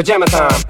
Pajama time.